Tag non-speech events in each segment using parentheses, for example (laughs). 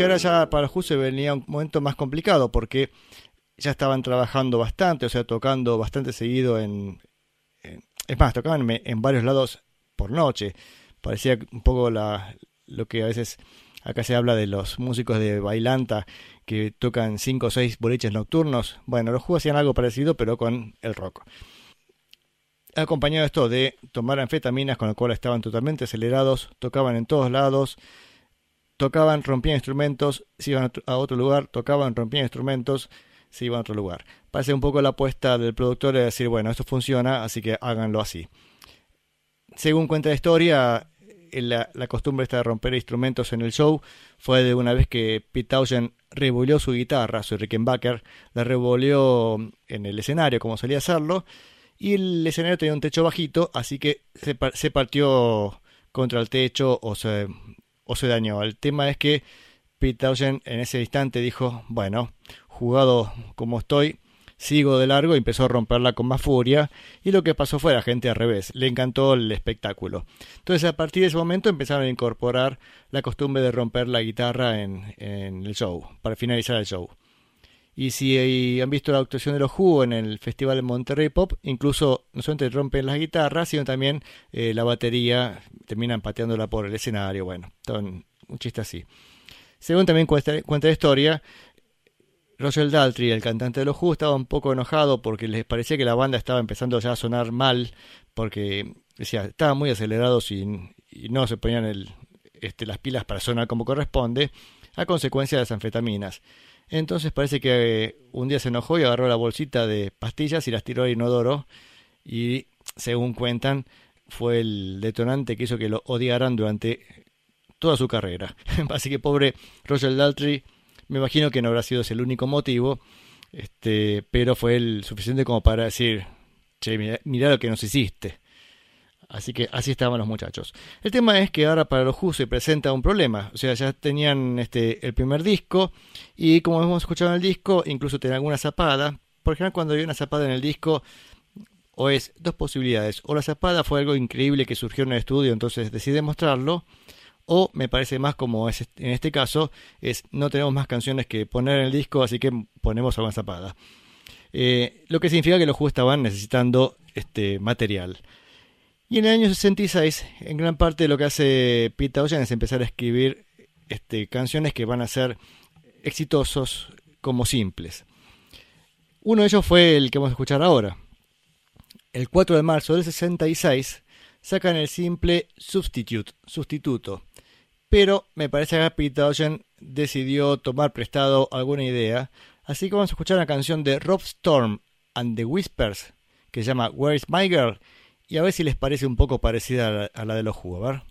Que ahora ya para se venía un momento más complicado porque ya estaban trabajando bastante, o sea, tocando bastante seguido en... es más, tocaban en, varios lados por noche. Parecía un poco la, lo que a veces acá se habla de los músicos de bailanta que tocan 5 o 6 boliches nocturnos. Bueno, los juegos hacían algo parecido, pero con el rock. Acompañado esto de tomar anfetaminas, con lo cual estaban totalmente acelerados, tocaban en todos lados, tocaban, rompían instrumentos, se iban a otro lugar, tocaban, rompían instrumentos, se iban a otro lugar. Parece un poco la apuesta del productor de decir, bueno, esto funciona, así que háganlo así. Según cuenta la historia, la, la, costumbre esta de romper instrumentos en el show fue de una vez que Pete Townshend revolvió su guitarra, su Rickenbacker, la revolvió en el escenario como solía hacerlo, y el escenario tenía un techo bajito, así que se partió contra el techo o se o se dañó. El tema es que Pete Townshend en ese instante dijo, bueno, jugado como estoy, sigo de largo y empezó a romperla con más furia y lo que pasó fue la gente al revés, le encantó el espectáculo. Entonces a partir de ese momento empezaron a incorporar la costumbre de romper la guitarra en, el show, para finalizar el show. Y si han visto la actuación de los Who en el Festival de Monterrey Pop, incluso no solamente rompen las guitarras, sino también eh, la batería, terminan pateándola por el escenario. Bueno, un chiste así. Según también cuenta, la historia, Roger Daltrey, el cantante de los Who, estaba un poco enojado porque les parecía que la banda estaba empezando ya a sonar mal, porque decía, estaban muy acelerados y, no se ponían este, las pilas para sonar como corresponde, a consecuencia de las anfetaminas. Entonces parece que eh, un día se enojó y agarró la bolsita de pastillas y las tiró al inodoro y según cuentan fue el detonante que hizo que lo odiaran durante toda su carrera. (laughs) Así que pobre Roger Daltrey, me imagino que no habrá sido ese el único motivo, este, pero fue el suficiente como para decir, che, mira lo que nos hiciste. Así que así estaban los muchachos. El tema es que ahora para los Who se presenta un problema. O sea, ya tenían este, el primer disco y como hemos escuchado en el disco, incluso tenían alguna zapada. Por ejemplo, cuando hay una zapada en el disco, o es dos posibilidades. O la zapada fue algo increíble que surgió en el estudio, entonces decide mostrarlo. O me parece más como es en este caso, es no tenemos más canciones que poner en el disco, así que ponemos alguna zapada. Eh, lo que significa que los Who estaban necesitando este material. Y en el año 66, en gran parte de lo que hace Pete Townshend es empezar a escribir este, canciones que van a ser exitosos como simples. Uno de ellos fue el que vamos a escuchar ahora. El 4 de marzo del 66 sacan el simple Substitute, sustituto. Pero me parece que Pete Townshend decidió tomar prestado alguna idea, así que vamos a escuchar una canción de Rob Storm and the Whispers que se llama Where is My Girl y a ver si les parece un poco parecida a la, de los jugos.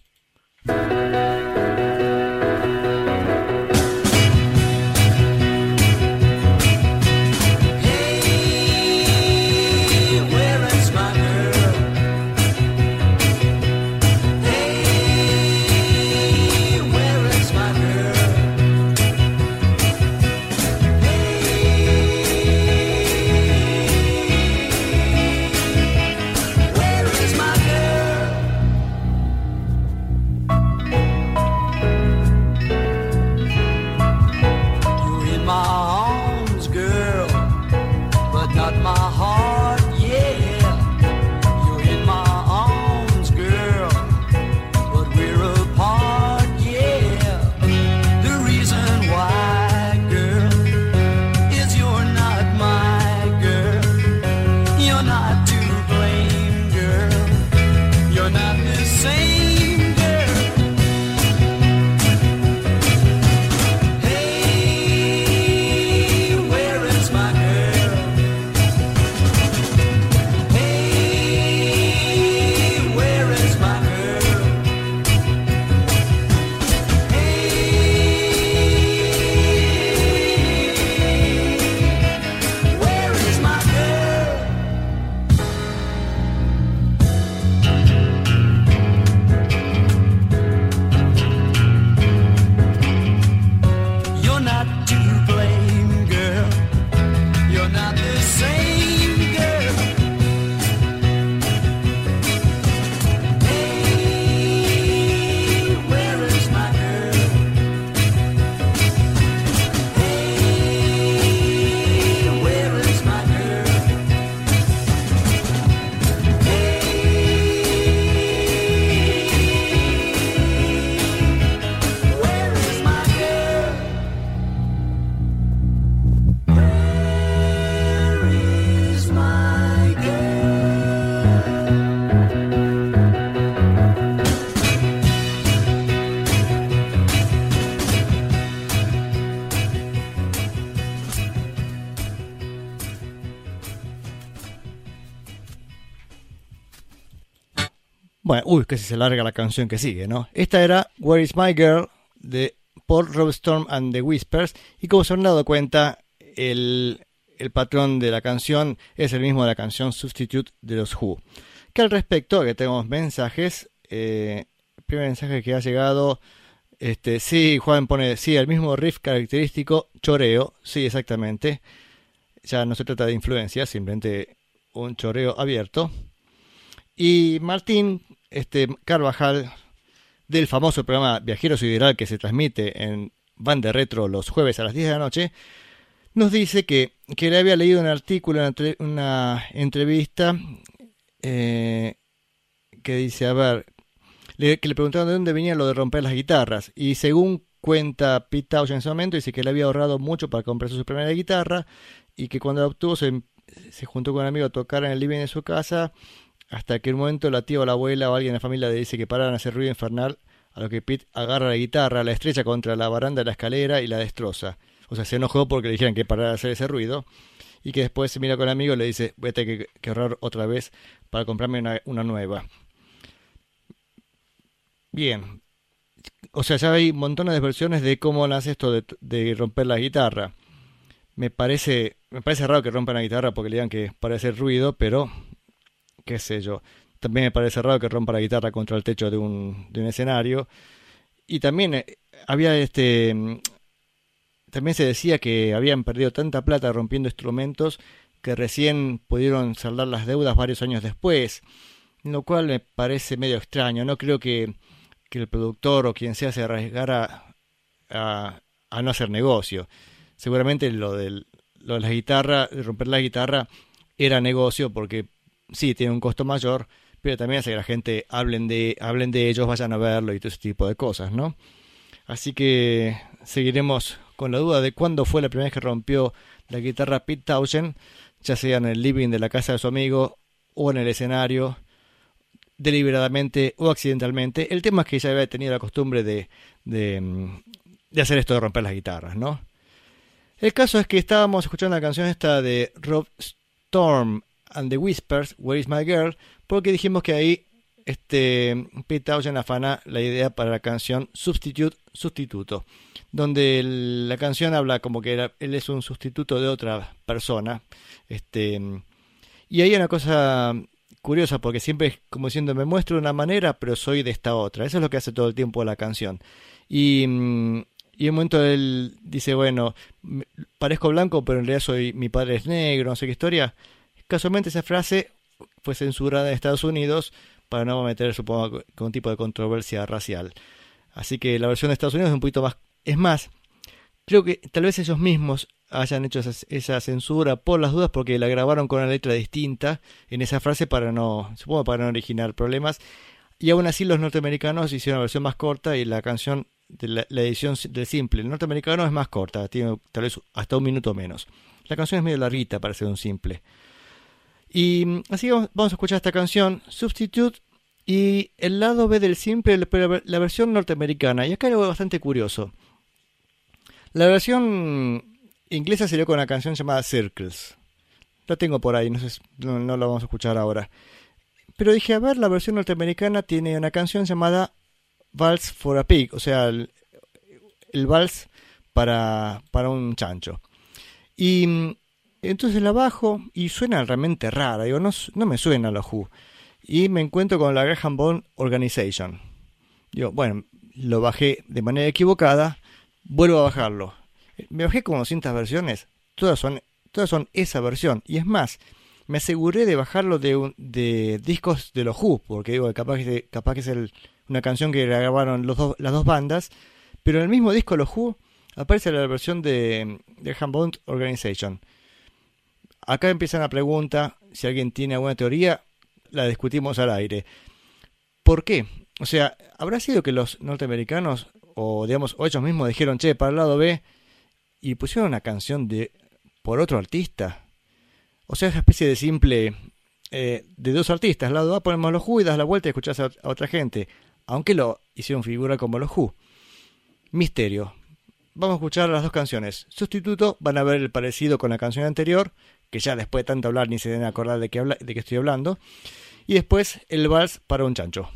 Bueno, uy, que se larga la canción que sigue, ¿no? Esta era Where is My Girl de Paul Robstorm and the Whispers. Y como se han dado cuenta, el, patrón de la canción es el mismo de la canción Substitute de los Who. Que al respecto, que tenemos mensajes. Eh, el primer mensaje que ha llegado. Este, sí, Juan pone, sí, el mismo riff característico, choreo, sí, exactamente. Ya no se trata de influencia, simplemente un choreo abierto. Y Martín este Carvajal del famoso programa Viajero Sideral que se transmite en Van de Retro los jueves a las 10 de la noche, nos dice que, que le había leído un artículo, una, una entrevista eh, que dice, a ver, que le preguntaron de dónde venía lo de romper las guitarras y según cuenta Pete Tosh en ese momento, dice que le había ahorrado mucho para comprarse su primera guitarra y que cuando la obtuvo se, se juntó con un amigo a tocar en el living de su casa hasta que un momento la tía o la abuela o alguien de la familia le dice que paran a hacer ruido infernal, a lo que Pete agarra la guitarra, la estrecha contra la baranda de la escalera y la destroza. O sea, se enojó porque le dijeron que parara de hacer ese ruido y que después se mira con el amigo y le dice, voy a tener que, ahorrar otra vez para comprarme una, nueva. Bien. O sea, ya hay montones de versiones de cómo nace esto de, de romper la guitarra. Me parece, me parece raro que rompan la guitarra porque le digan que para hacer ruido, pero qué sé yo. También me parece raro que rompa la guitarra contra el techo de un, de un escenario. Y también eh, había este. Mm, también se decía que habían perdido tanta plata rompiendo instrumentos que recién pudieron saldar las deudas varios años después. Lo cual me parece medio extraño. No creo que, que el productor o quien sea se arriesgara a, a no hacer negocio. Seguramente lo, del, lo de la guitarra, romper la guitarra, era negocio porque sí, tiene un costo mayor, pero también hace que la gente hablen de, hablen de ellos, vayan a verlo y todo ese tipo de cosas, ¿no? Así que seguiremos con la duda de cuándo fue la primera vez que rompió la guitarra Pete Townshend, ya sea en el living de la casa de su amigo o en el escenario, deliberadamente o accidentalmente. El tema es que ya había tenido la costumbre de, de, mm, de hacer esto de romper las guitarras, ¿no? El caso es que estábamos escuchando la canción esta de Rob Storm and the Whispers, Where is My Girl, porque dijimos que ahí este, Pete Townshend afana la idea para la canción Substitute, Sustituto, donde la canción habla como que él es un sustituto de otra persona. Este, y hay una cosa curiosa, porque siempre es como diciendo, me muestro de una manera, pero soy de esta otra. Eso es lo que hace todo el tiempo la canción. Y, y en un momento él dice, bueno, parezco blanco, pero en realidad soy, mi padre es negro, no sé qué historia. Casualmente esa frase fue censurada en Estados Unidos para no meter, supongo, un tipo de controversia racial. Así que la versión de Estados Unidos es un poquito más... Es más, creo que tal vez ellos mismos hayan hecho esa, censura por las dudas porque la grabaron con una letra distinta en esa frase para no, supongo, para no originar problemas. Y aún así los norteamericanos hicieron una versión más corta y la canción de la, la edición del simple el norteamericano es más corta, tiene tal vez hasta un minuto menos. La canción es medio larguita para ser un simple. Y mm, así vamos a escuchar esta canción, Substitute, y el lado B del simple, la versión norteamericana. Y acá algo bastante curioso. La versión inglesa salió con una canción llamada Circles. La tengo por ahí, no, sé, no, la vamos a escuchar ahora. Pero dije, a ver, la versión norteamericana tiene una canción llamada Vals for a Pig, o sea, el, el vals para, para un chancho. Y mm, entonces la bajo y suena realmente rara. Digo, no, me suena la Who. Y me encuentro con la Graham Bond Organization. Digo, bueno, lo bajé de manera equivocada. Vuelvo a bajarlo. Me bajé como 200 versiones. Todas son todas son esa versión. Y es más, me aseguré de bajarlo de, de discos de los Who, porque digo, capaz que, capaz que es una canción que grabaron los las dos bandas, pero en el mismo disco los Who aparece la versión de, de Handbound Organization. Acá empieza una pregunta, si alguien tiene alguna teoría, la discutimos al aire. ¿Por qué? O sea, ¿habrá sido que los norteamericanos, o digamos, ellos mismos dijeron, che, para el lado B, y pusieron una canción de por otro artista? O sea, esa especie de simple eh, de dos artistas. Lado A ponemos los Who y das la vuelta y escuchás a, otra gente. Aunque lo hicieron figura como los Who. Misterio. Vamos a escuchar las dos canciones. Sustituto, van a ver el parecido con la canción anterior, que ya después de tanto hablar ni se deben acordar de que, habla, de que estoy hablando. Y después el vals para un chancho.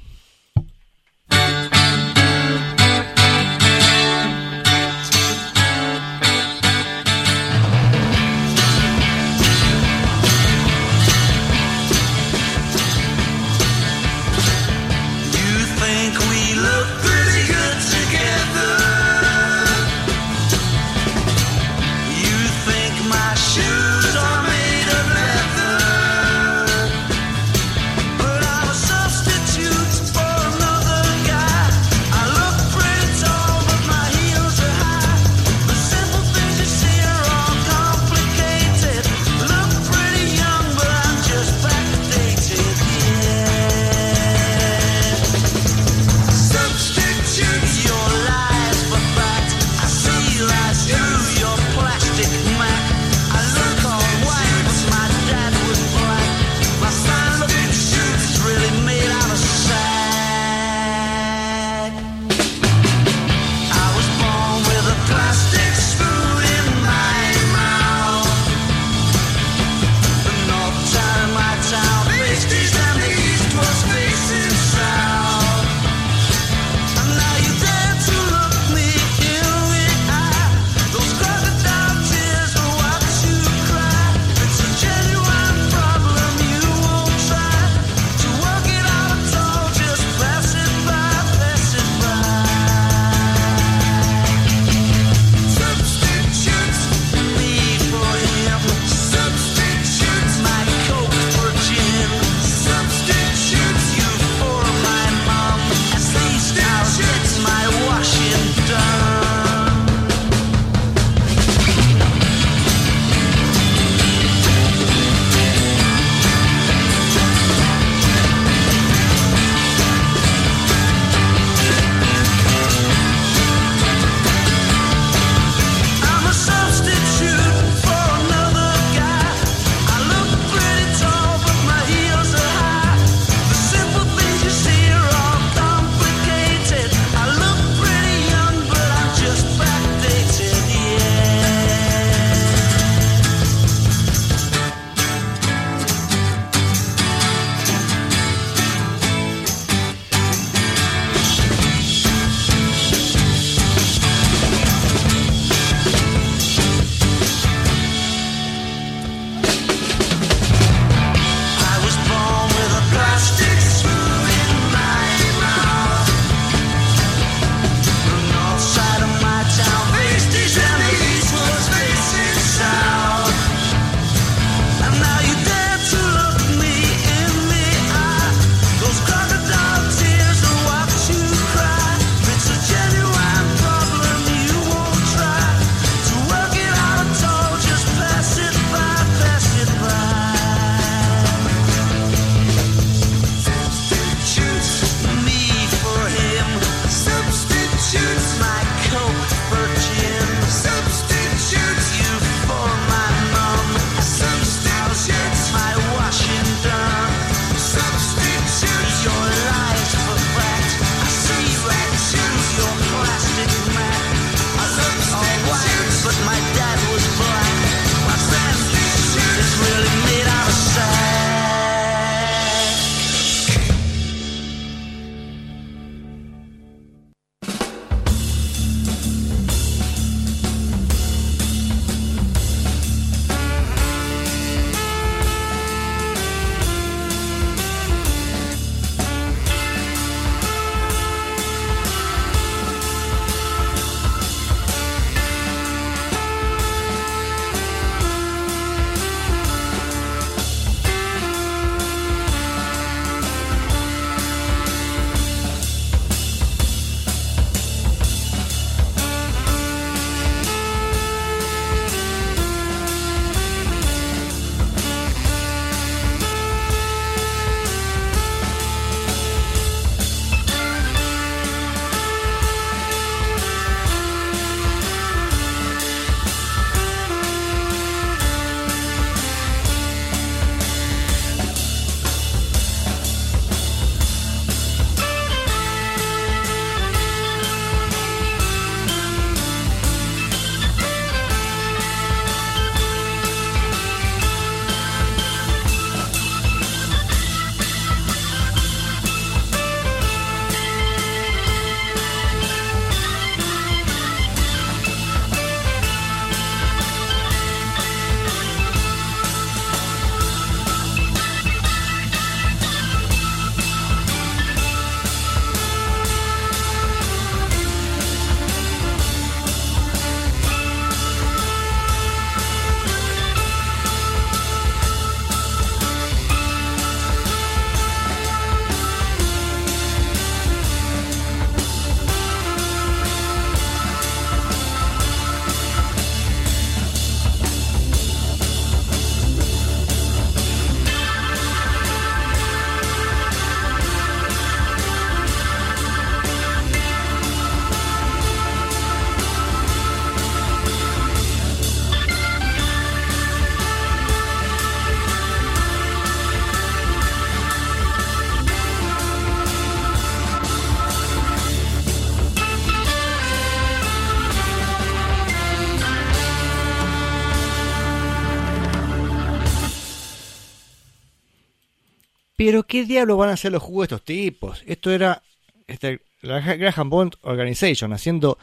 Pero ¿qué diablos van a hacer los Who estos tipos? Esto era este, la Graham Bond Organization haciendo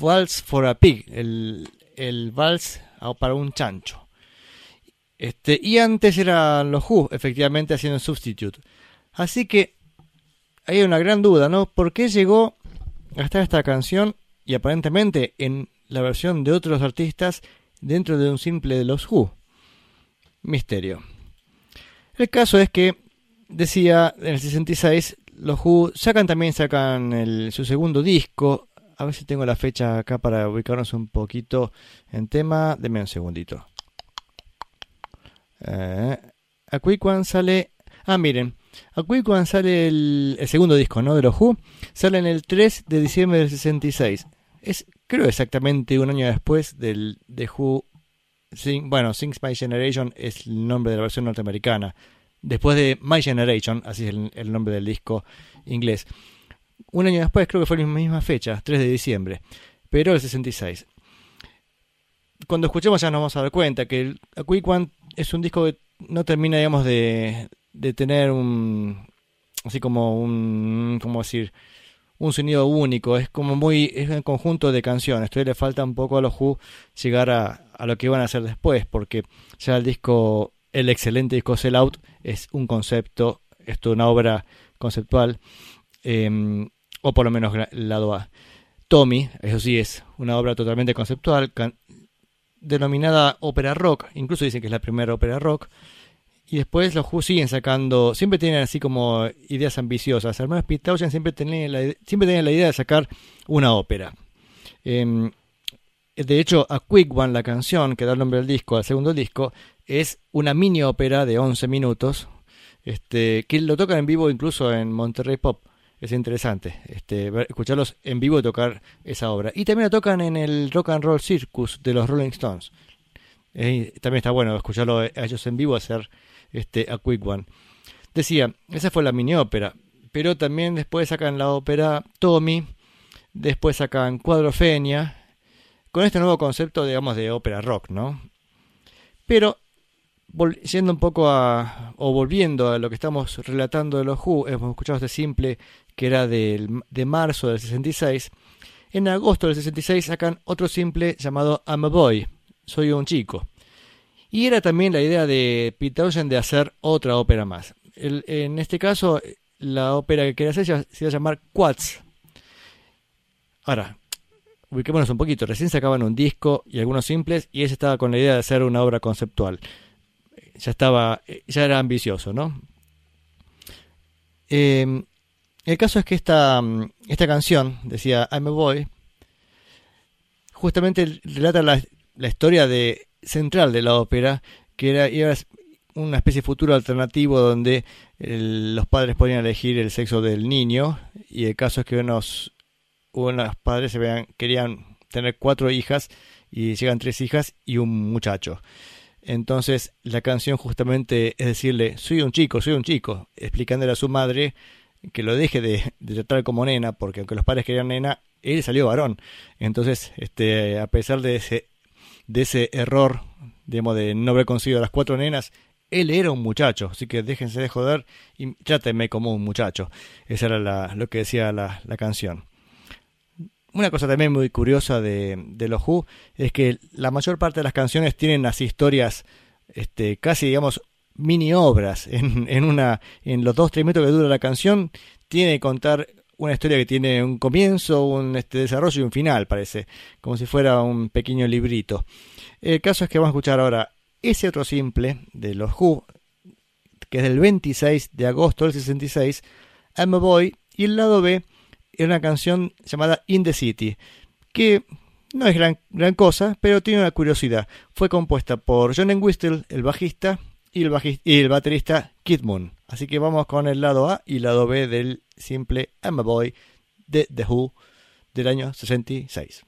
Vals for a Pig, el, el vals para un chancho. Este, y antes eran los Who, efectivamente, haciendo Substitute. Así que hay una gran duda, ¿no? ¿Por qué llegó hasta esta canción y aparentemente en la versión de otros artistas dentro de un simple de los Who? Misterio. El caso es que, decía, en el 66 los Who sacan también sacan su segundo disco. A ver si tengo la fecha acá para ubicarnos un poquito en tema. Deme un segundito. Eh, a Quick One sale. Ah, miren. A Quick One sale el, segundo disco, ¿no? De los Who. Sale en el 3 de diciembre del 66. Es, creo, exactamente un año después del de Who. bueno, Sings My Generation es el nombre de la versión norteamericana después de My Generation, así es el, nombre del disco inglés. Un año después, creo que fue la misma fecha, 3 de diciembre, pero el 66. Cuando escuchemos ya nos vamos a dar cuenta que el A One es un disco que no termina, digamos, de, de tener un, así como un, ¿cómo decir? Un sonido único, es como muy, es un conjunto de canciones. Todavía le falta un poco a los Who llegar a, a lo que iban a hacer después, porque ya el disco el excelente disco Sell Out es un concepto, es una obra conceptual, em, o por lo menos el lado A. Tommy, eso sí, es una obra totalmente conceptual, denominada ópera rock, incluso dicen que es la primera ópera rock. Y después los Who siguen sacando, siempre tienen así como ideas ambiciosas. Hermanos Pitaujan siempre tenían la, siempre tenían la idea de sacar una ópera. Em, de hecho, a Quick One, la canción que da el nombre al disco, al segundo disco, es una mini ópera de 11 minutos, este, que lo tocan en vivo incluso en Monterrey Pop. Es interesante este, escucharlos en vivo tocar esa obra. Y también lo tocan en el Rock and Roll Circus de los Rolling Stones. también está bueno escucharlo a ellos en vivo hacer este, a Quick One. Decía, esa fue la mini ópera. Pero también después sacan la ópera Tommy. Después sacan Cuadrofenia. Con este nuevo concepto, digamos, de ópera rock, ¿no? Pero yendo un poco a, o volviendo a lo que estamos relatando de los Who, hemos escuchado este simple que era de marzo del 66. En agosto del 66 sacan otro simple llamado I'm a Boy, soy un chico. Y era también la idea de Pete de hacer otra ópera más. en este caso, la ópera que quería hacer se iba a llamar Quats. Ahora, ubiquémonos un poquito. Recién sacaban un disco y algunos simples y ese estaba con la idea de hacer una obra conceptual ya estaba, ya era ambicioso, ¿no? Em, el caso es que esta, esta canción, decía I'm a Boy, justamente relata la, historia de, central de la ópera, que era, una especie de futuro alternativo donde los padres podían elegir el sexo del niño, y el caso es que unos, unos padres se vean, querían tener cuatro hijas, y llegan tres hijas y un muchacho. Entonces la canción justamente es decirle, soy un chico, soy un chico, explicándole a su madre que lo deje de, tratar como nena, porque aunque los padres querían nena, él salió varón. Entonces, este, a pesar de ese, de ese error, digamos, de no haber conseguido las cuatro nenas, él era un muchacho, así que déjense de joder y trátenme como un muchacho. Esa era lo que decía la, la canción una cosa también muy curiosa de, los Who es que la mayor parte de las canciones tienen así historias este, casi digamos mini obras. En, en una en los dos tres minutos que dura la canción tiene que contar una historia que tiene un comienzo un este, desarrollo y un final parece como si fuera un pequeño librito. El caso es que vamos a escuchar ahora ese otro simple de los Who que es del 26 de agosto del 66 I'm a Boy y el lado B es una canción llamada In the City, que no es gran, gran cosa, pero tiene una curiosidad. Fue compuesta por John Whistle, el bajista, y el, y el baterista Kid Moon. Así que vamos con el lado A y lado B del simple I'm a Boy de The Who del año 66.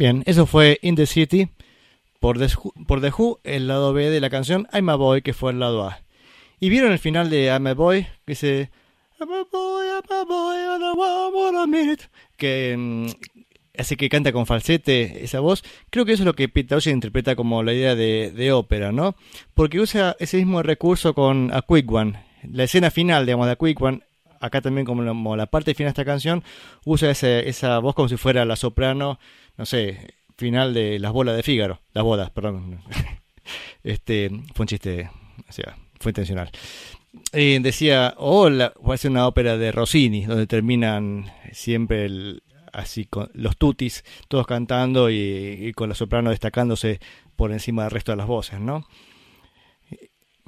Bien, eso fue In the City por The, por The Who, el lado B de la canción I'm a Boy, que fue el lado A. ¿Y vieron el final de I'm a Boy? Que dice I'm a boy, I'm a boy, I a minute. Que mm, hace que canta con falsete esa voz. Creo que eso es lo que Peter Townshend interpreta como la idea de, de, ópera, ¿no? Porque usa ese mismo recurso con A Quick One. La escena final, digamos, de A Quick One, acá también como la, parte final de esta canción, usa esa voz como si fuera la soprano no sé, final de Las bolas de Fígaro, las bodas, perdón. (laughs) este, fue un chiste, o sea, fue intencional. Eh, decía, o oh, puede ser una ópera de Rossini, donde terminan siempre así con los tutis, todos cantando y, con la soprano destacándose por encima del resto de las voces, ¿no?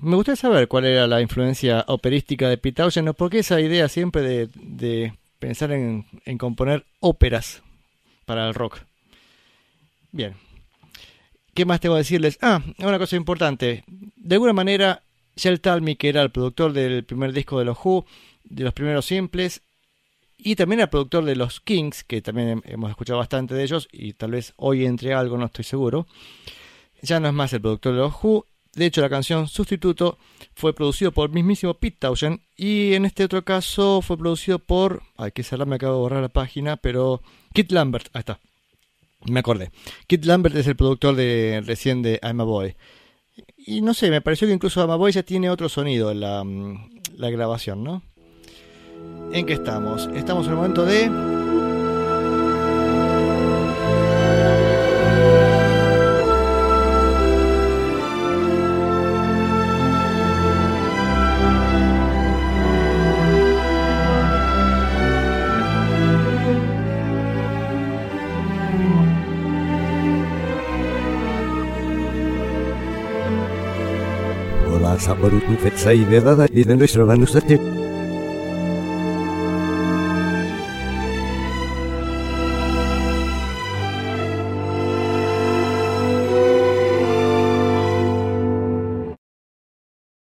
Me gustaría saber cuál era la influencia operística de Pitaugen, porque esa idea siempre de, pensar en componer óperas para el rock. Bien. ¿Qué más tengo que decirles? Ah, una cosa importante. De alguna manera, Shell Talmy, que era el productor del primer disco de los Who, de los primeros simples, y también el productor de los Kings, que también hemos escuchado bastante de ellos, y tal vez hoy entre algo, no estoy seguro. Ya no es más el productor de los Who. De hecho, la canción Sustituto fue producido por el mismísimo Pete Townshend, y en este otro caso fue producido por. Ay, que me acabo de borrar la página, pero. Kit Lambert, ahí está. Me acordé. Kit Lambert es el productor de recién de I'm a Boy. Y no sé, me pareció que incluso I'm a Boy ya tiene otro sonido en la, mm, la grabación, ¿no? ¿En qué estamos? Estamos en el momento de サボるに絶対目立たないでの人が盗って